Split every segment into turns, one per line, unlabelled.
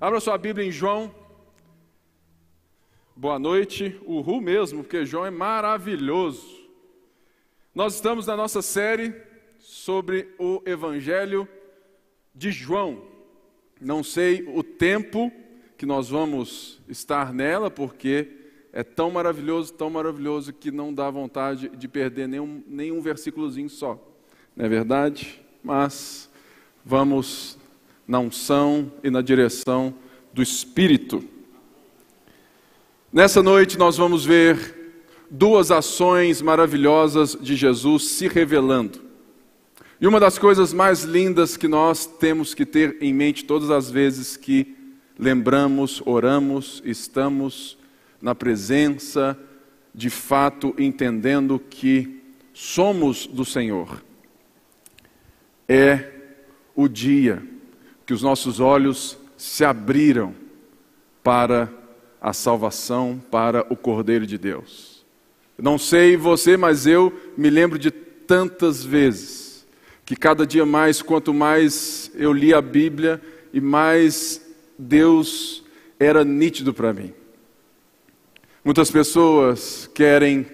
Abra sua Bíblia em João. Boa noite, Ru mesmo, porque João é maravilhoso. Nós estamos na nossa série sobre o Evangelho de João. Não sei o tempo que nós vamos estar nela, porque é tão maravilhoso, tão maravilhoso, que não dá vontade de perder nenhum, nenhum versículozinho só. Não é verdade? Mas vamos na unção e na direção do Espírito. Nessa noite nós vamos ver duas ações maravilhosas de Jesus se revelando. E uma das coisas mais lindas que nós temos que ter em mente todas as vezes que lembramos, oramos, estamos na presença, de fato entendendo que somos do Senhor, é o dia que os nossos olhos se abriram para a salvação, para o Cordeiro de Deus. Não sei você, mas eu me lembro de tantas vezes que cada dia mais, quanto mais eu li a Bíblia e mais Deus era nítido para mim. Muitas pessoas querem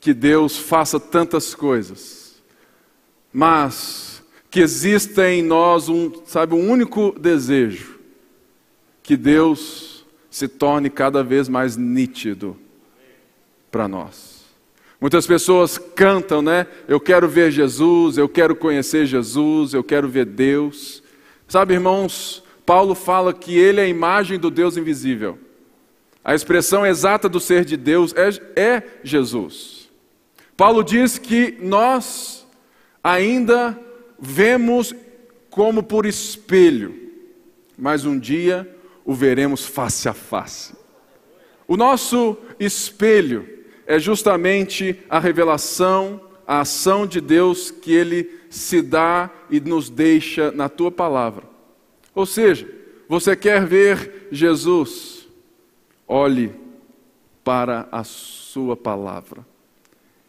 que Deus faça tantas coisas, mas que exista em nós um, sabe, um único desejo, que Deus se torne cada vez mais nítido para nós. Muitas pessoas cantam, né? Eu quero ver Jesus, eu quero conhecer Jesus, eu quero ver Deus. Sabe, irmãos, Paulo fala que ele é a imagem do Deus invisível. A expressão exata do ser de Deus é, é Jesus. Paulo diz que nós ainda vemos como por espelho, mas um dia o veremos face a face. O nosso espelho é justamente a revelação, a ação de Deus que Ele se dá e nos deixa na tua palavra. Ou seja, você quer ver Jesus, olhe para a sua palavra.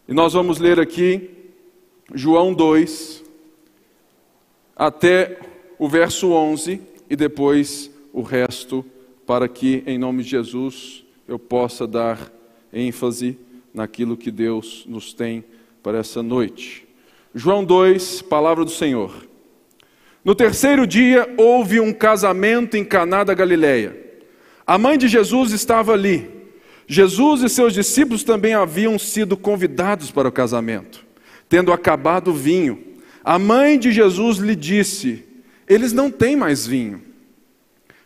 E nós vamos ler aqui João 2, até o verso 11 e depois o resto, para que, em nome de Jesus, eu possa dar ênfase naquilo que Deus nos tem para essa noite. João 2, palavra do Senhor. No terceiro dia houve um casamento em Caná da Galileia. A mãe de Jesus estava ali. Jesus e seus discípulos também haviam sido convidados para o casamento. Tendo acabado o vinho, a mãe de Jesus lhe disse: Eles não têm mais vinho.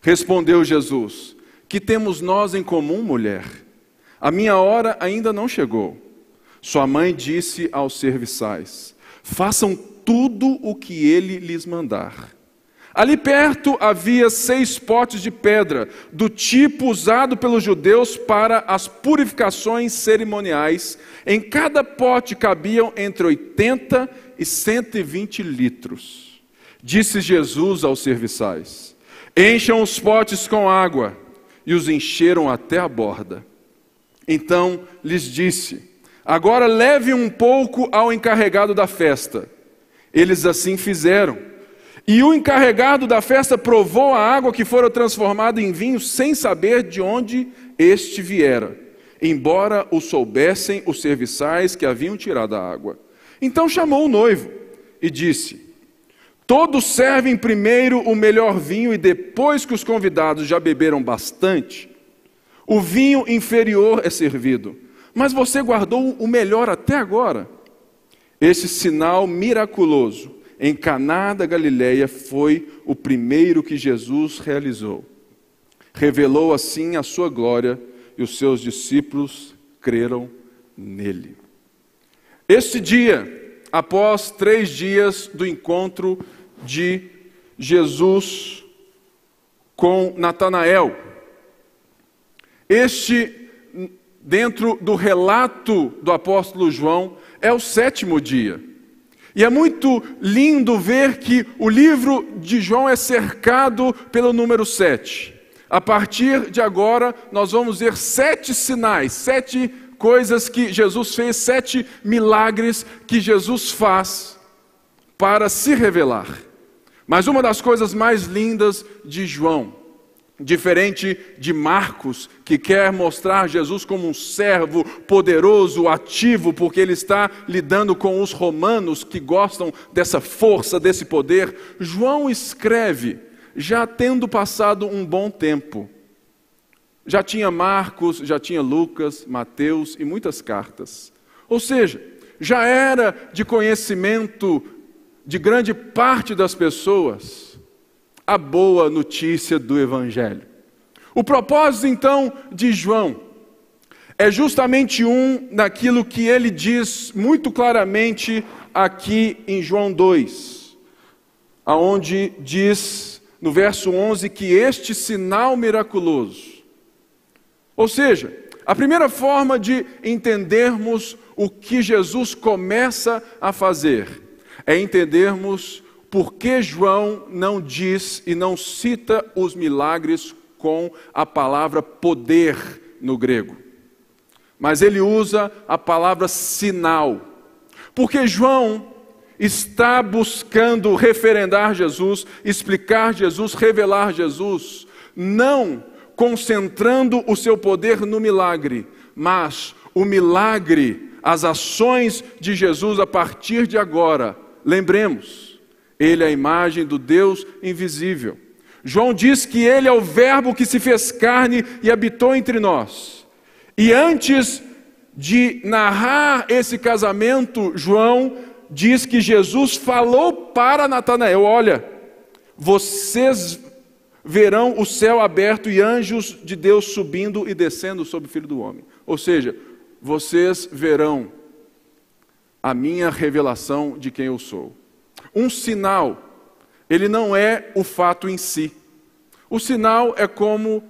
Respondeu Jesus: Que temos nós em comum, mulher? A minha hora ainda não chegou. Sua mãe disse aos serviçais: Façam tudo o que ele lhes mandar. Ali perto havia seis potes de pedra, do tipo usado pelos judeus para as purificações cerimoniais. Em cada pote cabiam entre 80 e 120 litros. Disse Jesus aos serviçais: Encham os potes com água. E os encheram até a borda. Então lhes disse: Agora leve um pouco ao encarregado da festa. Eles assim fizeram. E o encarregado da festa provou a água que fora transformada em vinho sem saber de onde este viera, embora o soubessem os serviçais que haviam tirado a água. Então chamou o noivo e disse: Todos servem primeiro o melhor vinho e depois que os convidados já beberam bastante, o vinho inferior é servido. Mas você guardou o melhor até agora. Esse sinal miraculoso em Caná da Galileia foi o primeiro que Jesus realizou. Revelou assim a sua glória e os seus discípulos creram nele. Este dia, após três dias do encontro de Jesus com Natanael, este, dentro do relato do apóstolo João, é o sétimo dia. E é muito lindo ver que o livro de João é cercado pelo número sete. A partir de agora, nós vamos ver sete sinais, sete coisas que Jesus fez, sete milagres que Jesus faz para se revelar. Mas uma das coisas mais lindas de João Diferente de Marcos, que quer mostrar Jesus como um servo poderoso, ativo, porque ele está lidando com os romanos que gostam dessa força, desse poder, João escreve, já tendo passado um bom tempo. Já tinha Marcos, já tinha Lucas, Mateus e muitas cartas. Ou seja, já era de conhecimento de grande parte das pessoas a boa notícia do Evangelho. O propósito, então, de João é justamente um naquilo que ele diz muito claramente aqui em João 2, aonde diz no verso 11 que este sinal miraculoso, ou seja, a primeira forma de entendermos o que Jesus começa a fazer é entendermos por que João não diz e não cita os milagres com a palavra poder no grego? Mas ele usa a palavra sinal. Porque João está buscando referendar Jesus, explicar Jesus, revelar Jesus, não concentrando o seu poder no milagre, mas o milagre, as ações de Jesus a partir de agora. Lembremos, ele é a imagem do Deus invisível. João diz que ele é o Verbo que se fez carne e habitou entre nós. E antes de narrar esse casamento, João diz que Jesus falou para Natanael: Olha, vocês verão o céu aberto e anjos de Deus subindo e descendo sobre o filho do homem. Ou seja, vocês verão a minha revelação de quem eu sou. Um sinal, ele não é o fato em si. O sinal é como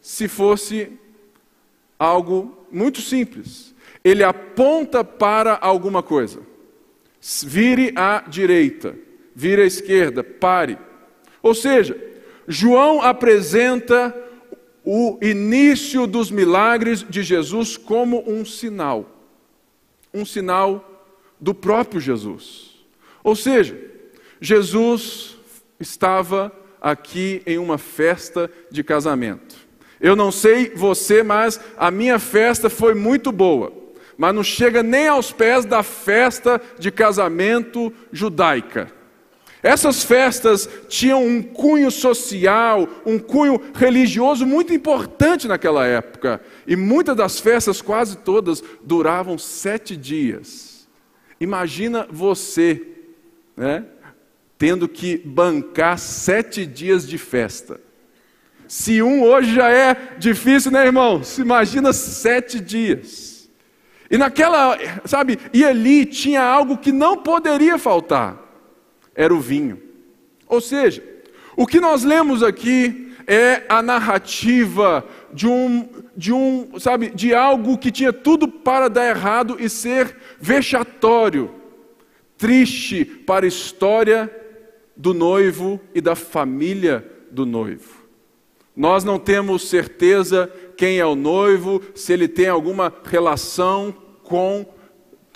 se fosse algo muito simples. Ele aponta para alguma coisa. Vire à direita, vire à esquerda, pare. Ou seja, João apresenta o início dos milagres de Jesus como um sinal. Um sinal do próprio Jesus. Ou seja, Jesus estava aqui em uma festa de casamento. Eu não sei você, mas a minha festa foi muito boa, mas não chega nem aos pés da festa de casamento judaica. Essas festas tinham um cunho social, um cunho religioso muito importante naquela época. E muitas das festas, quase todas, duravam sete dias. Imagina você né, tendo que bancar sete dias de festa. Se um hoje já é difícil, né, irmão? Se imagina sete dias. E naquela, sabe, e ali tinha algo que não poderia faltar: era o vinho. Ou seja, o que nós lemos aqui é a narrativa de um, de um, sabe, de algo que tinha tudo para dar errado e ser vexatório triste para a história do noivo e da família do noivo. Nós não temos certeza quem é o noivo, se ele tem alguma relação com,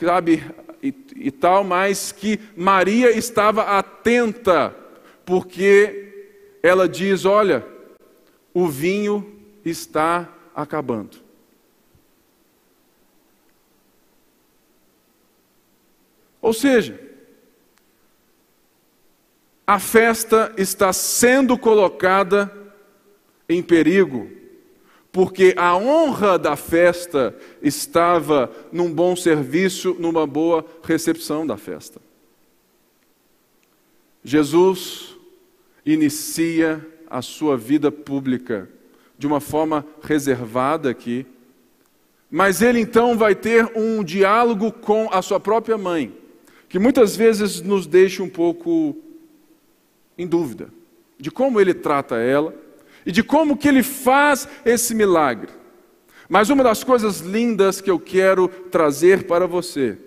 sabe, e, e tal, mas que Maria estava atenta, porque ela diz: Olha, o vinho está acabando. Ou seja, a festa está sendo colocada em perigo, porque a honra da festa estava num bom serviço, numa boa recepção da festa. Jesus inicia a sua vida pública de uma forma reservada aqui, mas ele então vai ter um diálogo com a sua própria mãe que muitas vezes nos deixa um pouco em dúvida de como ele trata ela e de como que ele faz esse milagre. Mas uma das coisas lindas que eu quero trazer para você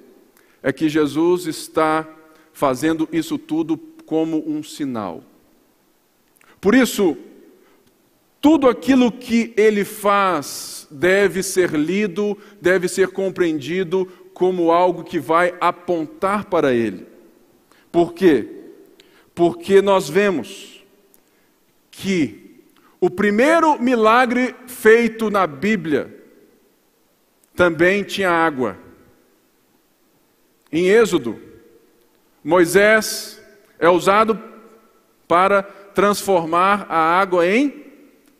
é que Jesus está fazendo isso tudo como um sinal. Por isso, tudo aquilo que ele faz deve ser lido, deve ser compreendido como algo que vai apontar para Ele. Por quê? Porque nós vemos que o primeiro milagre feito na Bíblia também tinha água. Em Êxodo, Moisés é usado para transformar a água em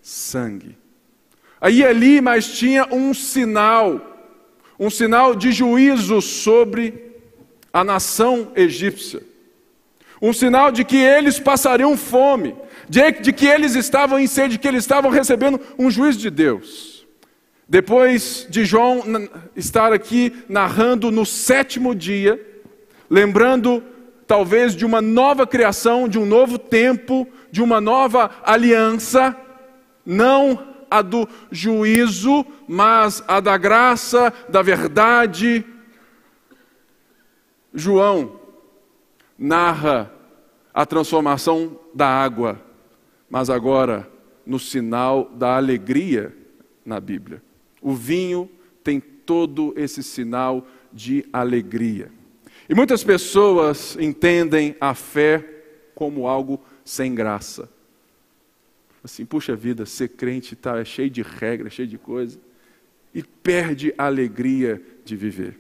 sangue. Aí ali, mas tinha um sinal, um sinal de juízo sobre a nação egípcia. Um sinal de que eles passariam fome, de, que eles estavam em sede, de que eles estavam recebendo um juízo de Deus. Depois de João estar aqui narrando no sétimo dia, lembrando talvez de uma nova criação, de um novo tempo, de uma nova aliança, não a do juízo, mas a da graça, da verdade. João narra a transformação da água, mas agora no sinal da alegria na Bíblia. O vinho tem todo esse sinal de alegria. E muitas pessoas entendem a fé como algo sem graça. Assim, puxa vida, ser crente tá, é cheio de regras, cheio de coisa, e perde a alegria de viver.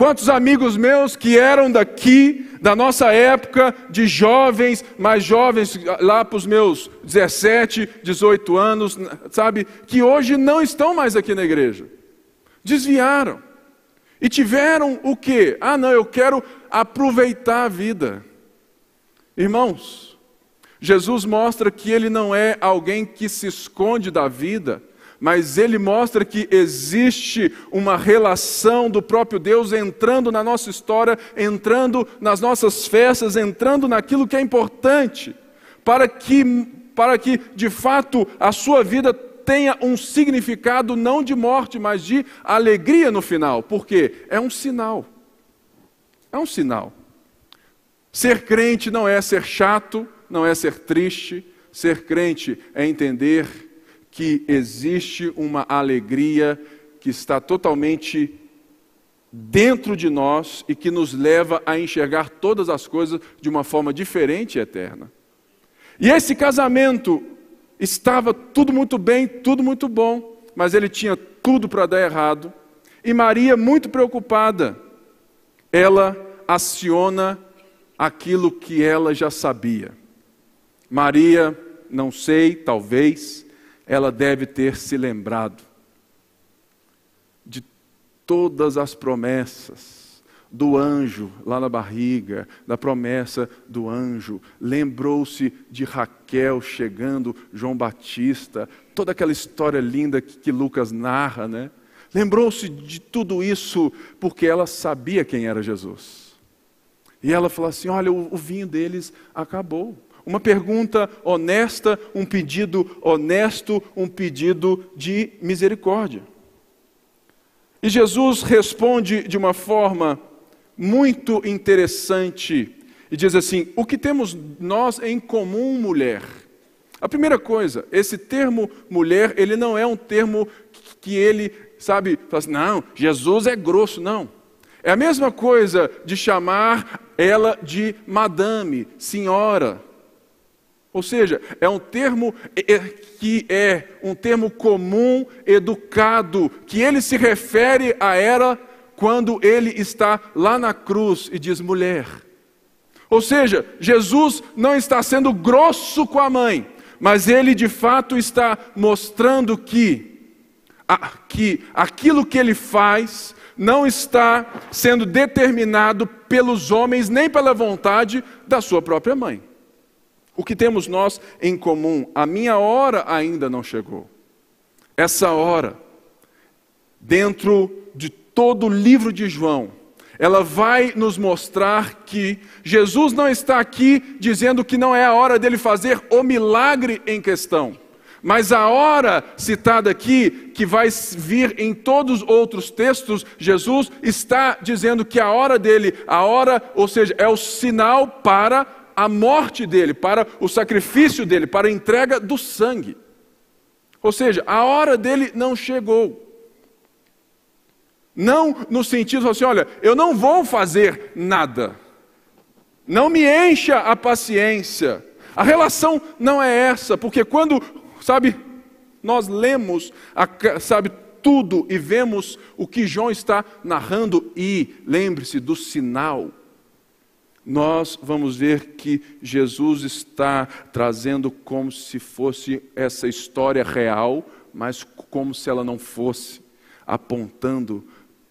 Quantos amigos meus que eram daqui, da nossa época, de jovens, mais jovens, lá para os meus 17, 18 anos, sabe, que hoje não estão mais aqui na igreja. Desviaram. E tiveram o quê? Ah, não, eu quero aproveitar a vida. Irmãos, Jesus mostra que ele não é alguém que se esconde da vida, mas ele mostra que existe uma relação do próprio Deus entrando na nossa história, entrando nas nossas festas, entrando naquilo que é importante, para que, para que de fato a sua vida tenha um significado não de morte, mas de alegria no final, porque é um sinal. É um sinal. Ser crente não é ser chato, não é ser triste, ser crente é entender que existe uma alegria que está totalmente dentro de nós e que nos leva a enxergar todas as coisas de uma forma diferente e eterna. E esse casamento estava tudo muito bem, tudo muito bom, mas ele tinha tudo para dar errado. E Maria, muito preocupada, ela aciona aquilo que ela já sabia. Maria, não sei, talvez, ela deve ter se lembrado de todas as promessas do anjo lá na barriga, da promessa do anjo, lembrou-se de Raquel chegando, João Batista, toda aquela história linda que, que Lucas narra, né? Lembrou-se de tudo isso porque ela sabia quem era Jesus. E ela falou assim: Olha, o, o vinho deles acabou. Uma pergunta honesta, um pedido honesto, um pedido de misericórdia. E Jesus responde de uma forma muito interessante e diz assim: O que temos nós em comum, mulher? A primeira coisa, esse termo mulher, ele não é um termo que ele, sabe, fala assim, não, Jesus é grosso, não. É a mesma coisa de chamar ela de madame, senhora. Ou seja, é um termo que é um termo comum, educado, que ele se refere a ela quando ele está lá na cruz e diz mulher. Ou seja, Jesus não está sendo grosso com a mãe, mas ele de fato está mostrando que, que aquilo que ele faz não está sendo determinado pelos homens nem pela vontade da sua própria mãe. O que temos nós em comum? A minha hora ainda não chegou. Essa hora, dentro de todo o livro de João, ela vai nos mostrar que Jesus não está aqui dizendo que não é a hora dele fazer o milagre em questão. Mas a hora citada aqui, que vai vir em todos os outros textos, Jesus está dizendo que a hora dele, a hora, ou seja, é o sinal para a morte dele, para o sacrifício dele, para a entrega do sangue. Ou seja, a hora dele não chegou. Não no sentido assim, olha, eu não vou fazer nada. Não me encha a paciência A relação não é essa, porque quando, sabe, nós lemos, sabe, tudo e vemos o que João está narrando e lembre-se do sinal. Nós vamos ver que Jesus está trazendo como se fosse essa história real, mas como se ela não fosse, apontando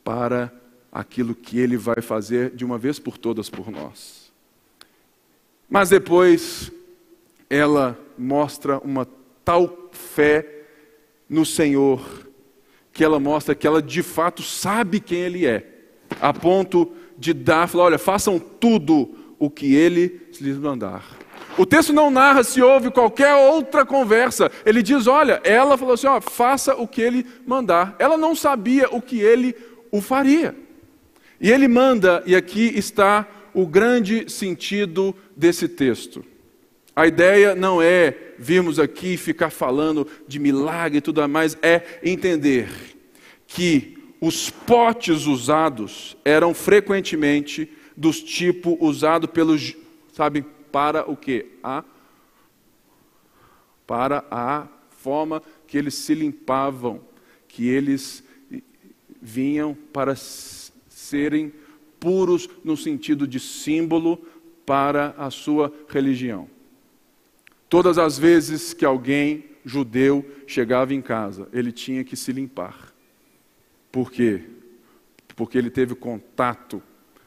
para aquilo que ele vai fazer de uma vez por todas por nós. Mas depois ela mostra uma tal fé no Senhor que ela mostra que ela de fato sabe quem ele é, a ponto de dar, falar, olha, façam tudo o que ele lhes mandar. O texto não narra se houve qualquer outra conversa. Ele diz: olha, ela falou assim: ó, faça o que ele mandar. Ela não sabia o que ele o faria. E ele manda, e aqui está o grande sentido desse texto. A ideia não é virmos aqui ficar falando de milagre e tudo mais, é entender que os potes usados eram frequentemente dos tipos usados pelos, sabe, para o que? A para a forma que eles se limpavam, que eles vinham para serem puros no sentido de símbolo para a sua religião. Todas as vezes que alguém judeu chegava em casa, ele tinha que se limpar. Por quê? Porque ele teve contato,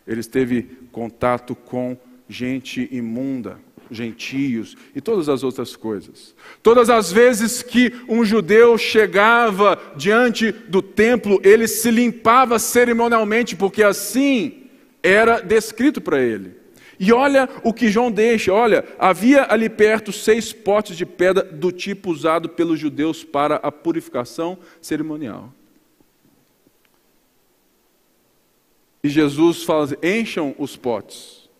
ele teve contato com gente imunda, gentios e todas as outras coisas. Todas as vezes que um judeu chegava diante do templo, ele se limpava cerimonialmente, porque assim era descrito para ele. E olha o que João deixa: olha, havia ali perto seis potes de pedra do tipo usado pelos judeus para a purificação cerimonial. E Jesus fala assim: encham os potes.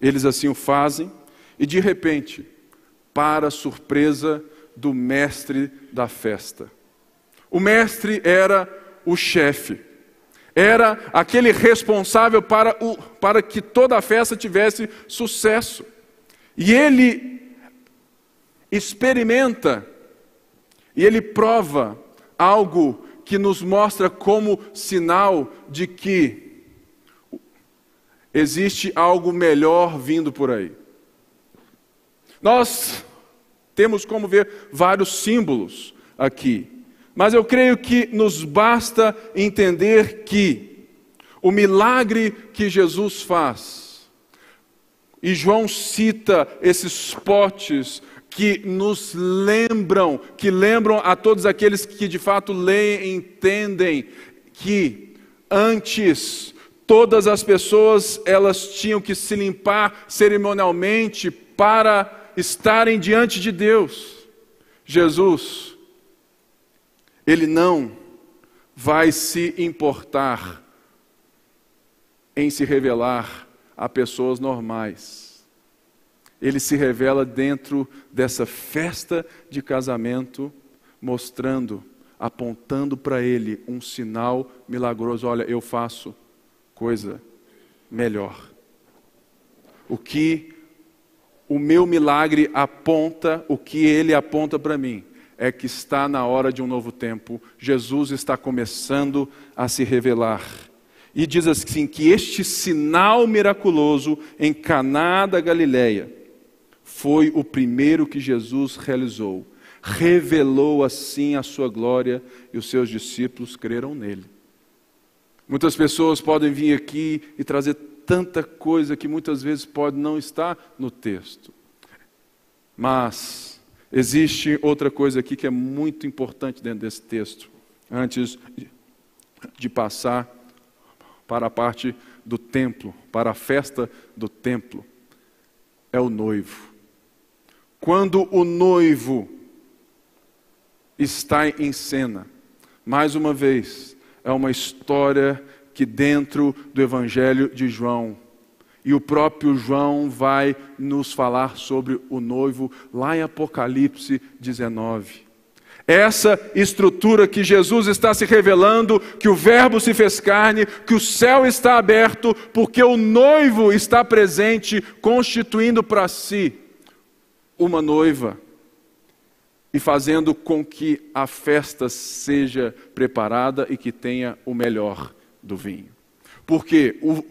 Eles assim o fazem, e de repente, para surpresa do mestre da festa. O mestre era o chefe, era aquele responsável para, o, para que toda a festa tivesse sucesso. E ele experimenta, e ele prova algo que nos mostra como sinal de que existe algo melhor vindo por aí. Nós temos como ver vários símbolos aqui, mas eu creio que nos basta entender que o milagre que Jesus faz, e João cita esses potes que nos lembram, que lembram a todos aqueles que de fato leem e entendem que antes todas as pessoas elas tinham que se limpar cerimonialmente para estarem diante de Deus. Jesus, ele não vai se importar em se revelar a pessoas normais. Ele se revela dentro dessa festa de casamento, mostrando, apontando para ele um sinal milagroso: olha, eu faço coisa melhor. O que o meu milagre aponta, o que ele aponta para mim, é que está na hora de um novo tempo. Jesus está começando a se revelar. E diz assim que este sinal miraculoso em Caná da Galileia foi o primeiro que Jesus realizou. Revelou assim a sua glória e os seus discípulos creram nele. Muitas pessoas podem vir aqui e trazer tanta coisa que muitas vezes pode não estar no texto. Mas existe outra coisa aqui que é muito importante dentro desse texto, antes de passar para a parte do templo, para a festa do templo. É o noivo. Quando o noivo está em cena, mais uma vez, é uma história que dentro do Evangelho de João, e o próprio João vai nos falar sobre o noivo lá em Apocalipse 19. Essa estrutura que Jesus está se revelando, que o Verbo se fez carne, que o céu está aberto, porque o noivo está presente, constituindo para si uma noiva e fazendo com que a festa seja preparada e que tenha o melhor do vinho. Porque, o,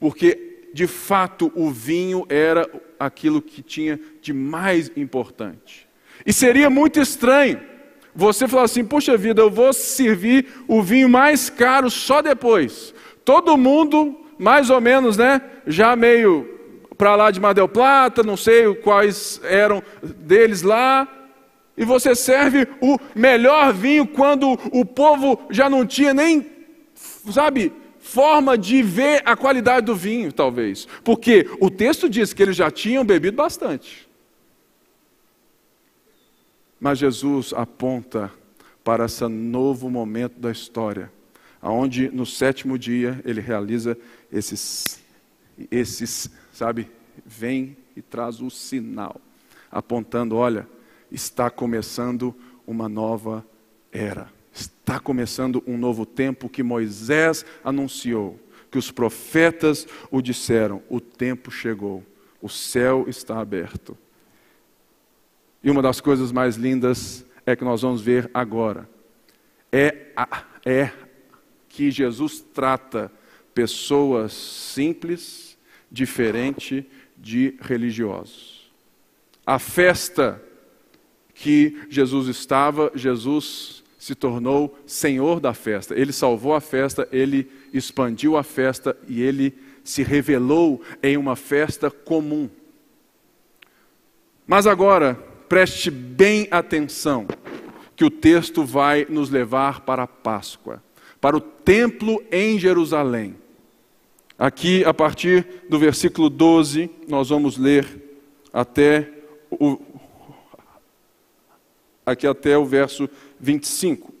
porque de fato o vinho era aquilo que tinha de mais importante. E seria muito estranho você falar assim: puxa vida, eu vou servir o vinho mais caro só depois. Todo mundo, mais ou menos, né? Já meio para lá de Madel Plata, não sei quais eram deles lá. E você serve o melhor vinho quando o povo já não tinha nem, sabe, forma de ver a qualidade do vinho, talvez. Porque o texto diz que eles já tinham bebido bastante. Mas Jesus aponta para esse novo momento da história, aonde no sétimo dia ele realiza esses, esses, sabe, vem e traz o sinal, apontando, olha, está começando uma nova era. Está começando um novo tempo que Moisés anunciou, que os profetas o disseram: o tempo chegou, o céu está aberto. E uma das coisas mais lindas é que nós vamos ver agora. É, é que Jesus trata pessoas simples, diferente de religiosos. A festa que Jesus estava, Jesus se tornou senhor da festa. Ele salvou a festa, ele expandiu a festa e ele se revelou em uma festa comum. Mas agora, preste bem atenção, que o texto vai nos levar para a Páscoa, para o templo em Jerusalém. Aqui, a partir do versículo 12, nós vamos ler até o, aqui até o verso 25.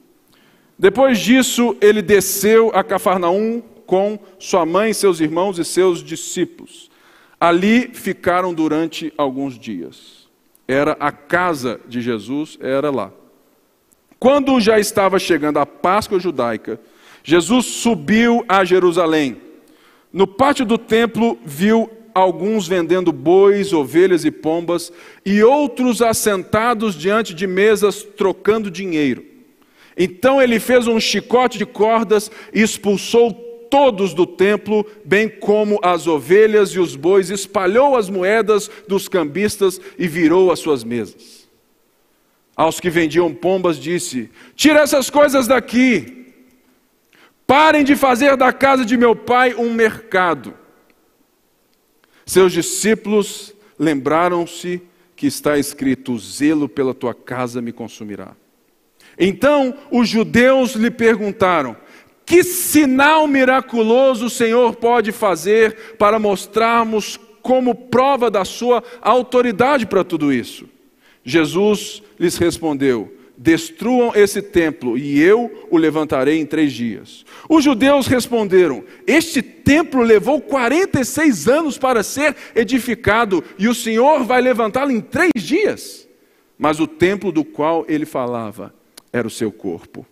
Depois disso, ele desceu a Cafarnaum com sua mãe, seus irmãos e seus discípulos. Ali ficaram durante alguns dias era a casa de Jesus, era lá. Quando já estava chegando a Páscoa judaica, Jesus subiu a Jerusalém. No pátio do templo, viu alguns vendendo bois, ovelhas e pombas, e outros assentados diante de mesas trocando dinheiro. Então ele fez um chicote de cordas e expulsou todos do templo, bem como as ovelhas e os bois, espalhou as moedas dos cambistas e virou as suas mesas. Aos que vendiam pombas, disse: Tira essas coisas daqui, parem de fazer da casa de meu pai um mercado. Seus discípulos lembraram-se que está escrito: O zelo pela tua casa me consumirá. Então os judeus lhe perguntaram: que sinal miraculoso o Senhor pode fazer para mostrarmos como prova da sua autoridade para tudo isso? Jesus lhes respondeu: Destruam esse templo e eu o levantarei em três dias. Os judeus responderam: Este templo levou 46 anos para ser edificado e o Senhor vai levantá-lo em três dias. Mas o templo do qual ele falava era o seu corpo.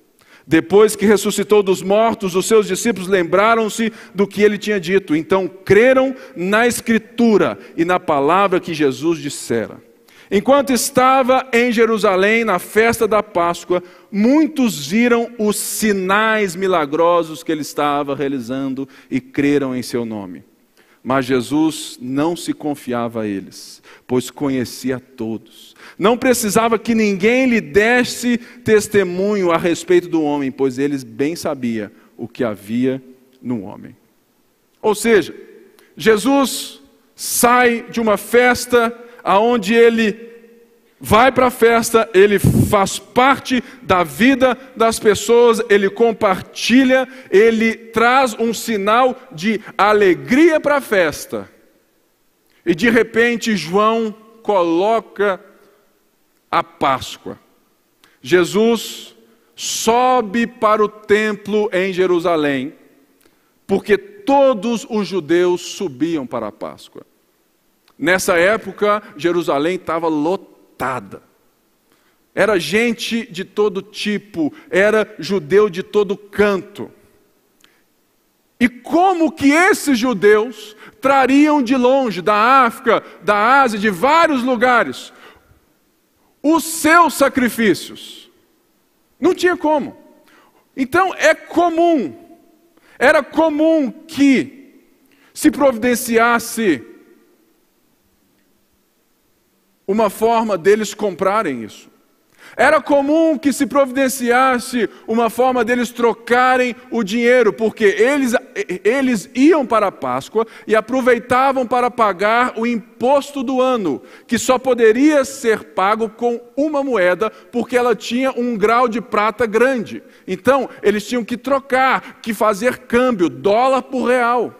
Depois que ressuscitou dos mortos, os seus discípulos lembraram-se do que ele tinha dito. Então creram na Escritura e na palavra que Jesus dissera. Enquanto estava em Jerusalém na festa da Páscoa, muitos viram os sinais milagrosos que ele estava realizando e creram em seu nome. Mas Jesus não se confiava a eles, pois conhecia todos. Não precisava que ninguém lhe desse testemunho a respeito do homem, pois eles bem sabia o que havia no homem. Ou seja, Jesus sai de uma festa aonde ele vai para a festa, ele faz parte da vida das pessoas, ele compartilha, ele traz um sinal de alegria para a festa. E de repente João coloca a Páscoa. Jesus sobe para o templo em Jerusalém, porque todos os judeus subiam para a Páscoa. Nessa época, Jerusalém estava lotada era gente de todo tipo, era judeu de todo canto. E como que esses judeus trariam de longe, da África, da Ásia, de vários lugares, os seus sacrifícios? Não tinha como. Então é comum, era comum que se providenciasse uma forma deles comprarem isso. Era comum que se providenciasse uma forma deles trocarem o dinheiro, porque eles, eles iam para a Páscoa e aproveitavam para pagar o imposto do ano, que só poderia ser pago com uma moeda, porque ela tinha um grau de prata grande. Então, eles tinham que trocar, que fazer câmbio, dólar por real.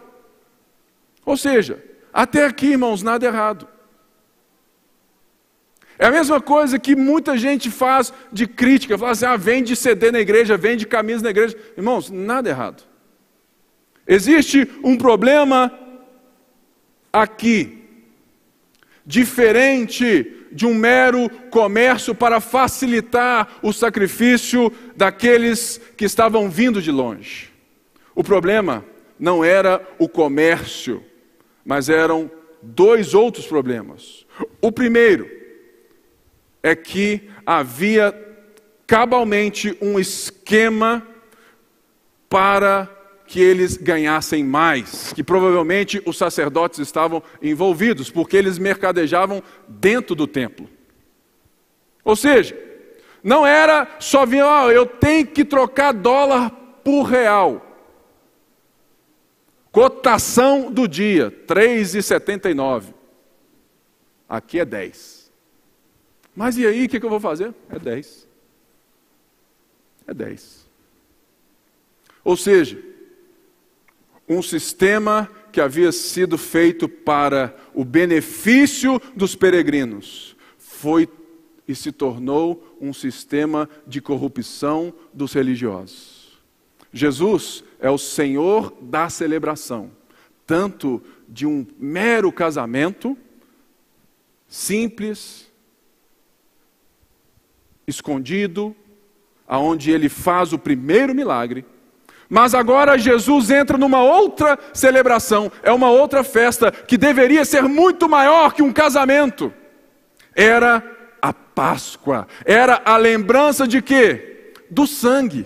Ou seja, até aqui, irmãos, nada errado. É a mesma coisa que muita gente faz de crítica, fala assim: ah, vende CD na igreja, vende camisa na igreja. Irmãos, nada errado. Existe um problema aqui, diferente de um mero comércio para facilitar o sacrifício daqueles que estavam vindo de longe. O problema não era o comércio, mas eram dois outros problemas. O primeiro, é que havia cabalmente um esquema para que eles ganhassem mais, que provavelmente os sacerdotes estavam envolvidos, porque eles mercadejavam dentro do templo. Ou seja, não era só vir, oh, eu tenho que trocar dólar por real. Cotação do dia, 3,79. Aqui é 10. Mas e aí, o que, que eu vou fazer? É 10. É 10. Ou seja, um sistema que havia sido feito para o benefício dos peregrinos foi e se tornou um sistema de corrupção dos religiosos. Jesus é o Senhor da celebração, tanto de um mero casamento simples, escondido, aonde ele faz o primeiro milagre. Mas agora Jesus entra numa outra celebração, é uma outra festa que deveria ser muito maior que um casamento. Era a Páscoa, era a lembrança de quê? Do sangue.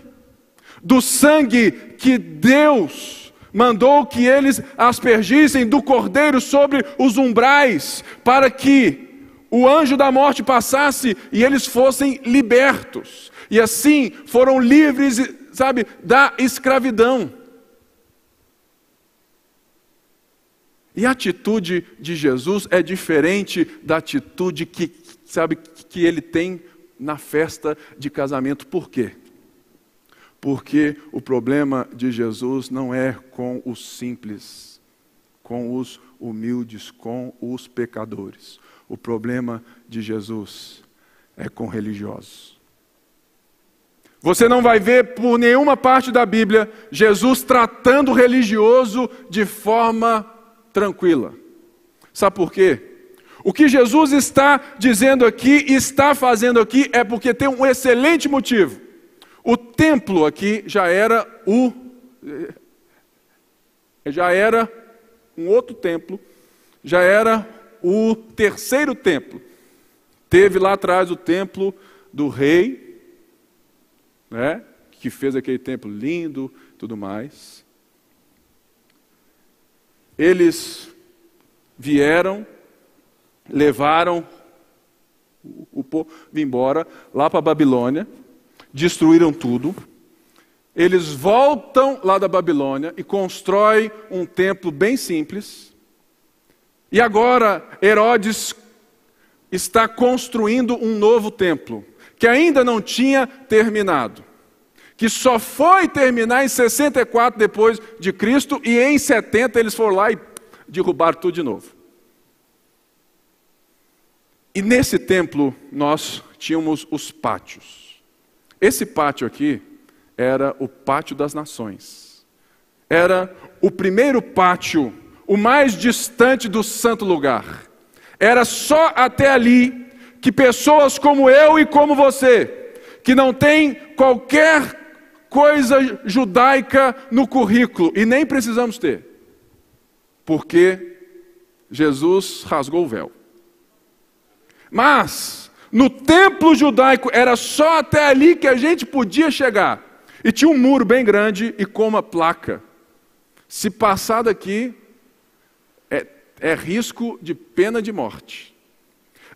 Do sangue que Deus mandou que eles aspergissem do cordeiro sobre os umbrais, para que o anjo da morte passasse e eles fossem libertos. E assim foram livres, sabe, da escravidão. E a atitude de Jesus é diferente da atitude que, sabe, que ele tem na festa de casamento. Por quê? Porque o problema de Jesus não é com os simples, com os humildes, com os pecadores. O problema de Jesus é com religiosos. Você não vai ver por nenhuma parte da Bíblia Jesus tratando o religioso de forma tranquila. Sabe por quê? O que Jesus está dizendo aqui, está fazendo aqui, é porque tem um excelente motivo. O templo aqui já era o já era um outro templo, já era o terceiro templo. Teve lá atrás o templo do rei, né, que fez aquele templo lindo, tudo mais. Eles vieram, levaram o povo embora lá para a Babilônia, destruíram tudo. Eles voltam lá da Babilônia e constroem um templo bem simples, e agora Herodes está construindo um novo templo, que ainda não tinha terminado, que só foi terminar em 64 depois de Cristo e em 70 eles foram lá e derrubaram tudo de novo. E nesse templo nós tínhamos os pátios. Esse pátio aqui era o pátio das nações. Era o primeiro pátio o mais distante do santo lugar. Era só até ali que pessoas como eu e como você, que não tem qualquer coisa judaica no currículo, e nem precisamos ter, porque Jesus rasgou o véu. Mas, no templo judaico, era só até ali que a gente podia chegar. E tinha um muro bem grande e com uma placa. Se passar daqui, é, risco de pena de morte.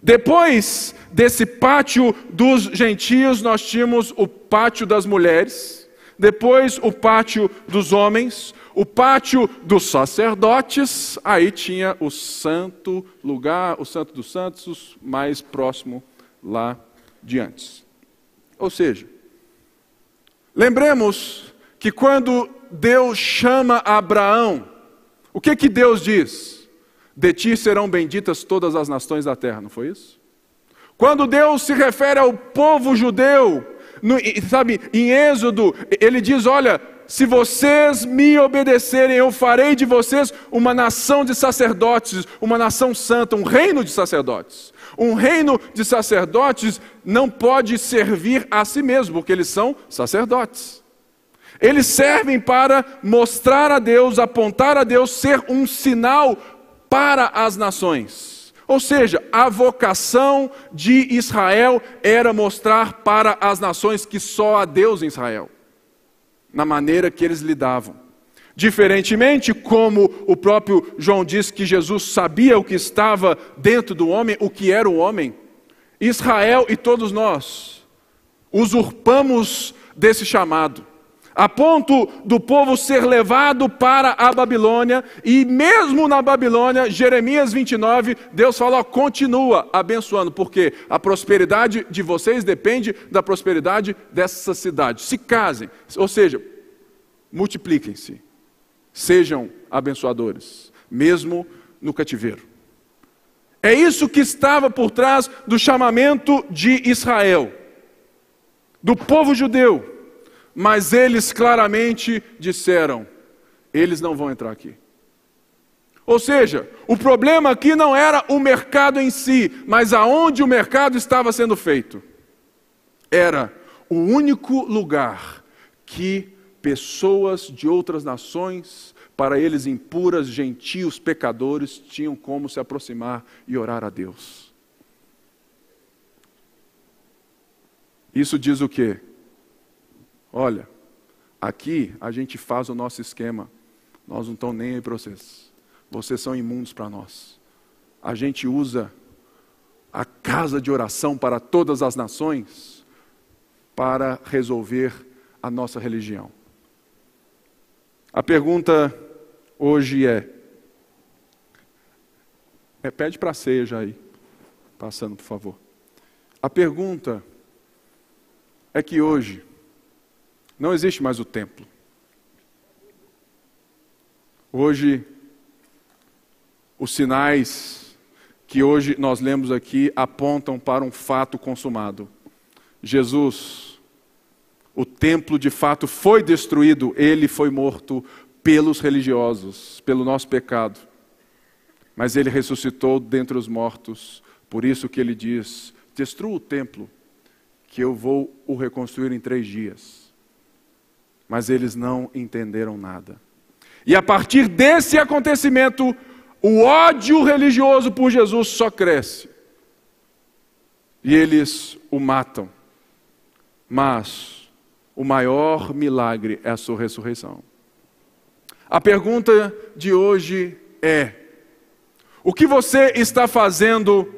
Depois desse pátio dos gentios, nós tínhamos o pátio das mulheres, depois o pátio dos homens, o pátio dos sacerdotes, aí tinha o santo lugar, o santo dos santos, mais próximo lá diante. Ou seja, lembremos que quando Deus chama Abraão, o que que Deus diz? De ti serão benditas todas as nações da terra, não foi isso? Quando Deus se refere ao povo judeu, no, sabe, em Êxodo, ele diz: Olha, se vocês me obedecerem, eu farei de vocês uma nação de sacerdotes, uma nação santa, um reino de sacerdotes. Um reino de sacerdotes não pode servir a si mesmo, porque eles são sacerdotes. Eles servem para mostrar a Deus, apontar a Deus, ser um sinal para as nações. Ou seja, a vocação de Israel era mostrar para as nações que só há Deus em Israel na maneira que eles lidavam. Diferentemente, como o próprio João diz que Jesus sabia o que estava dentro do homem, o que era o homem, Israel e todos nós usurpamos desse chamado a ponto do povo ser levado para a Babilônia, e mesmo na Babilônia, Jeremias 29, Deus fala: continua abençoando, porque a prosperidade de vocês depende da prosperidade dessa cidade. Se casem, ou seja, multipliquem-se, sejam abençoadores, mesmo no cativeiro. É isso que estava por trás do chamamento de Israel, do povo judeu mas eles claramente disseram: eles não vão entrar aqui. Ou seja, o problema aqui não era o mercado em si, mas aonde o mercado estava sendo feito. Era o único lugar que pessoas de outras nações, para eles impuras, gentios, pecadores, tinham como se aproximar e orar a Deus. Isso diz o quê? Olha, aqui a gente faz o nosso esquema. Nós não estamos nem aí para vocês. Vocês são imundos para nós. A gente usa a casa de oração para todas as nações para resolver a nossa religião. A pergunta hoje é, pede para a ceia já aí, passando por favor. A pergunta é que hoje não existe mais o templo. Hoje, os sinais que hoje nós lemos aqui apontam para um fato consumado. Jesus, o templo de fato foi destruído, ele foi morto pelos religiosos, pelo nosso pecado. Mas ele ressuscitou dentre os mortos, por isso que ele diz: destrua o templo, que eu vou o reconstruir em três dias mas eles não entenderam nada. E a partir desse acontecimento, o ódio religioso por Jesus só cresce. E eles o matam. Mas o maior milagre é a sua ressurreição. A pergunta de hoje é: o que você está fazendo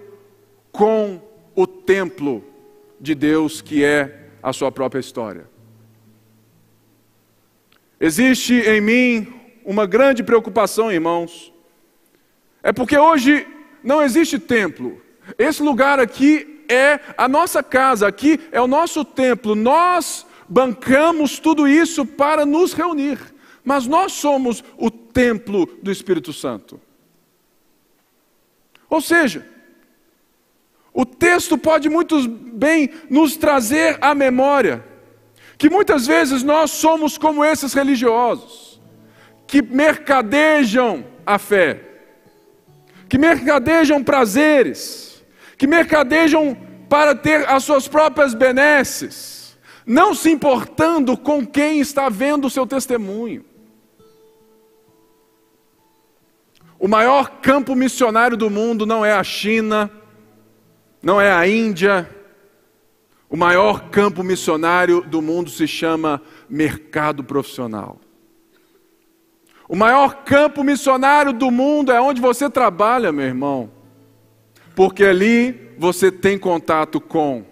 com o templo de Deus que é a sua própria história? Existe em mim uma grande preocupação, irmãos. É porque hoje não existe templo. Esse lugar aqui é a nossa casa, aqui é o nosso templo. Nós bancamos tudo isso para nos reunir. Mas nós somos o templo do Espírito Santo. Ou seja, o texto pode muito bem nos trazer à memória que muitas vezes nós somos como esses religiosos, que mercadejam a fé, que mercadejam prazeres, que mercadejam para ter as suas próprias benesses, não se importando com quem está vendo o seu testemunho. O maior campo missionário do mundo não é a China, não é a Índia. O maior campo missionário do mundo se chama mercado profissional. O maior campo missionário do mundo é onde você trabalha, meu irmão. Porque ali você tem contato com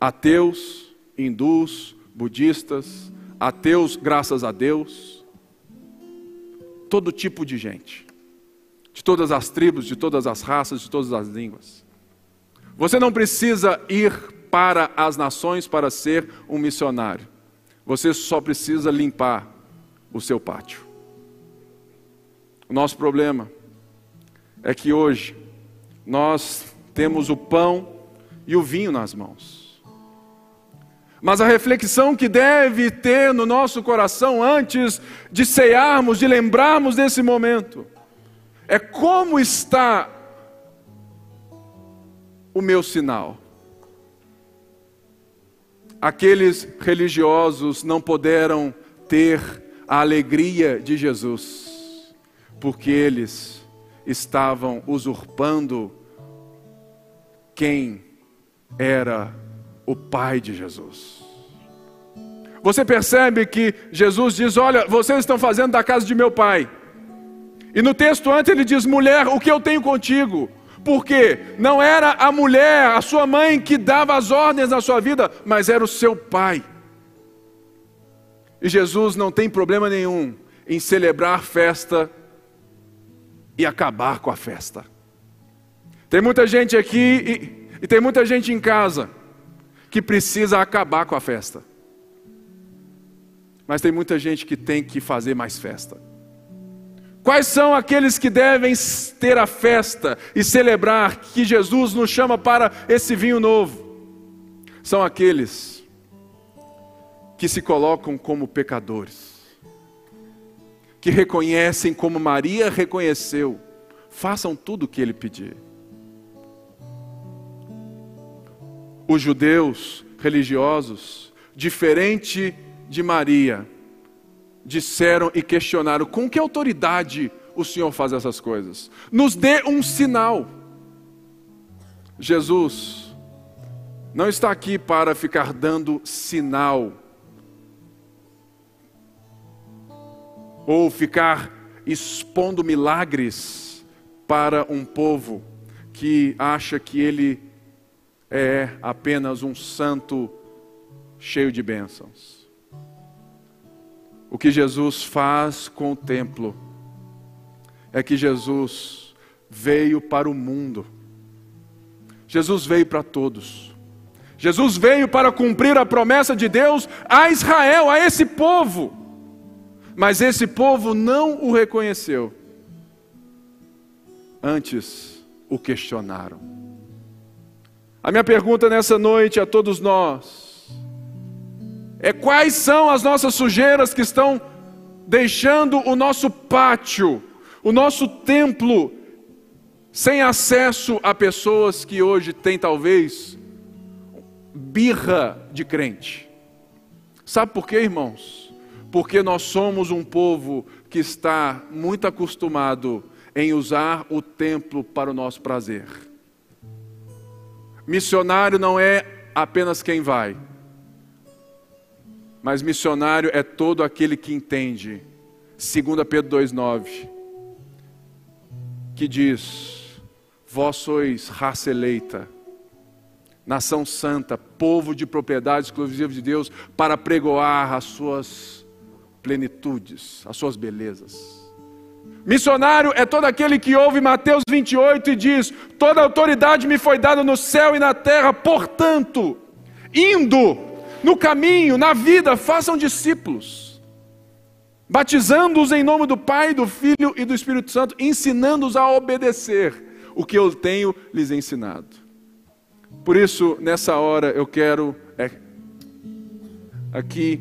ateus, hindus, budistas, ateus, graças a Deus, todo tipo de gente de todas as tribos, de todas as raças, de todas as línguas. Você não precisa ir para as nações para ser um missionário. Você só precisa limpar o seu pátio. O nosso problema é que hoje nós temos o pão e o vinho nas mãos. Mas a reflexão que deve ter no nosso coração antes de cearmos, de lembrarmos desse momento, é como está o meu sinal. Aqueles religiosos não puderam ter a alegria de Jesus, porque eles estavam usurpando quem era o Pai de Jesus. Você percebe que Jesus diz: Olha, vocês estão fazendo da casa de meu pai e no texto antes ele diz: mulher, o que eu tenho contigo? Porque não era a mulher, a sua mãe, que dava as ordens na sua vida, mas era o seu pai. E Jesus não tem problema nenhum em celebrar festa e acabar com a festa. Tem muita gente aqui e, e tem muita gente em casa que precisa acabar com a festa. Mas tem muita gente que tem que fazer mais festa. Quais são aqueles que devem ter a festa e celebrar que Jesus nos chama para esse vinho novo? São aqueles que se colocam como pecadores, que reconhecem como Maria reconheceu, façam tudo o que ele pedir. Os judeus religiosos, diferente de Maria, disseram e questionaram: com que autoridade o Senhor faz essas coisas? Nos dê um sinal. Jesus não está aqui para ficar dando sinal ou ficar expondo milagres para um povo que acha que ele é apenas um santo cheio de bênçãos. O que Jesus faz com o templo é que Jesus veio para o mundo. Jesus veio para todos. Jesus veio para cumprir a promessa de Deus a Israel, a esse povo. Mas esse povo não o reconheceu. Antes o questionaram. A minha pergunta nessa noite a todos nós é quais são as nossas sujeiras que estão deixando o nosso pátio, o nosso templo, sem acesso a pessoas que hoje têm talvez birra de crente. Sabe por quê, irmãos? Porque nós somos um povo que está muito acostumado em usar o templo para o nosso prazer. Missionário não é apenas quem vai, mas missionário é todo aquele que entende. 2 Pedro 2,9, que diz: Vós sois raça eleita, nação santa, povo de propriedade exclusiva de Deus, para pregoar as suas plenitudes, as suas belezas. Missionário é todo aquele que ouve Mateus 28 e diz: Toda autoridade me foi dada no céu e na terra, portanto, indo no caminho, na vida, façam discípulos, batizando-os em nome do Pai, do Filho e do Espírito Santo, ensinando-os a obedecer o que eu tenho lhes ensinado. Por isso, nessa hora, eu quero é, aqui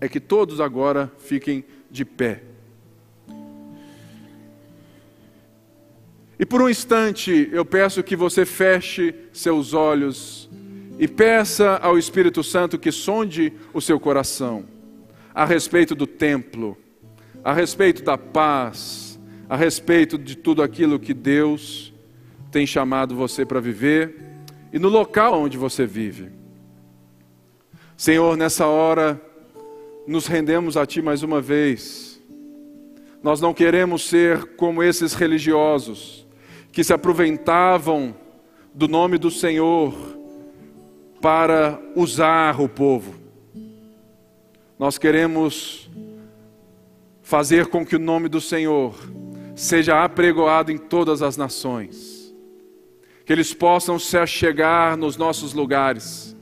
é que todos agora fiquem de pé. E por um instante eu peço que você feche seus olhos e peça ao Espírito Santo que sonde o seu coração a respeito do templo, a respeito da paz, a respeito de tudo aquilo que Deus tem chamado você para viver e no local onde você vive. Senhor, nessa hora, nos rendemos a Ti mais uma vez. Nós não queremos ser como esses religiosos que se aproveitavam do nome do Senhor para usar o povo. Nós queremos fazer com que o nome do Senhor seja apregoado em todas as nações, que eles possam se achegar nos nossos lugares,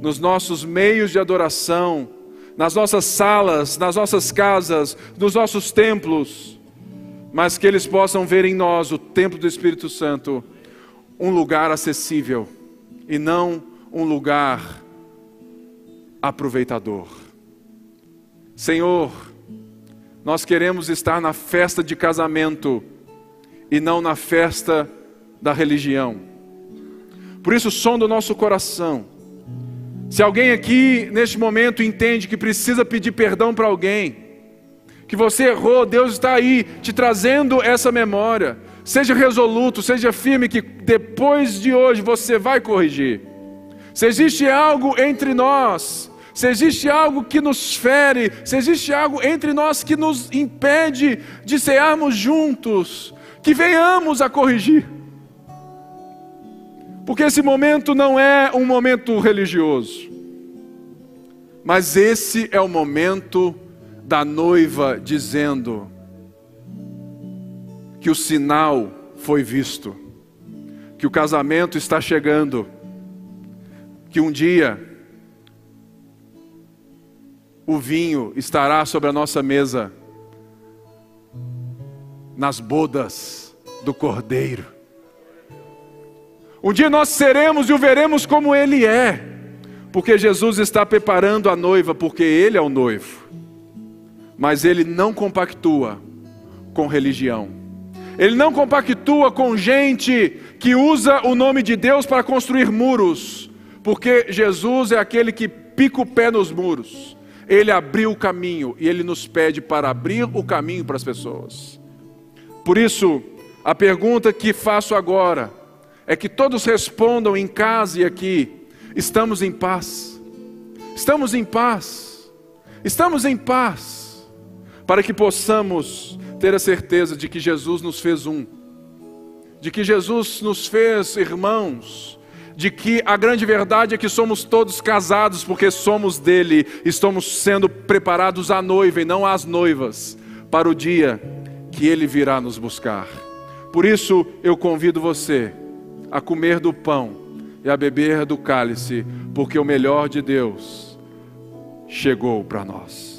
nos nossos meios de adoração, nas nossas salas, nas nossas casas, nos nossos templos, mas que eles possam ver em nós o templo do Espírito Santo, um lugar acessível e não um lugar aproveitador. Senhor, nós queremos estar na festa de casamento e não na festa da religião. Por isso, som do nosso coração. Se alguém aqui neste momento entende que precisa pedir perdão para alguém, que você errou, Deus está aí te trazendo essa memória. Seja resoluto, seja firme, que depois de hoje você vai corrigir. Se existe algo entre nós, se existe algo que nos fere, se existe algo entre nós que nos impede de cearmos juntos, que venhamos a corrigir. Porque esse momento não é um momento religioso, mas esse é o momento da noiva dizendo que o sinal foi visto, que o casamento está chegando, que um dia o vinho estará sobre a nossa mesa nas bodas do Cordeiro. Um dia nós seremos e o veremos como Ele é, porque Jesus está preparando a noiva, porque Ele é o noivo. Mas Ele não compactua com religião, Ele não compactua com gente que usa o nome de Deus para construir muros, porque Jesus é aquele que pica o pé nos muros. Ele abriu o caminho e ele nos pede para abrir o caminho para as pessoas. Por isso, a pergunta que faço agora é que todos respondam em casa e aqui: estamos em paz? Estamos em paz? Estamos em paz? Para que possamos ter a certeza de que Jesus nos fez um, de que Jesus nos fez irmãos, de que a grande verdade é que somos todos casados porque somos dele, estamos sendo preparados à noiva e não às noivas, para o dia que ele virá nos buscar. Por isso eu convido você a comer do pão e a beber do cálice, porque o melhor de Deus chegou para nós.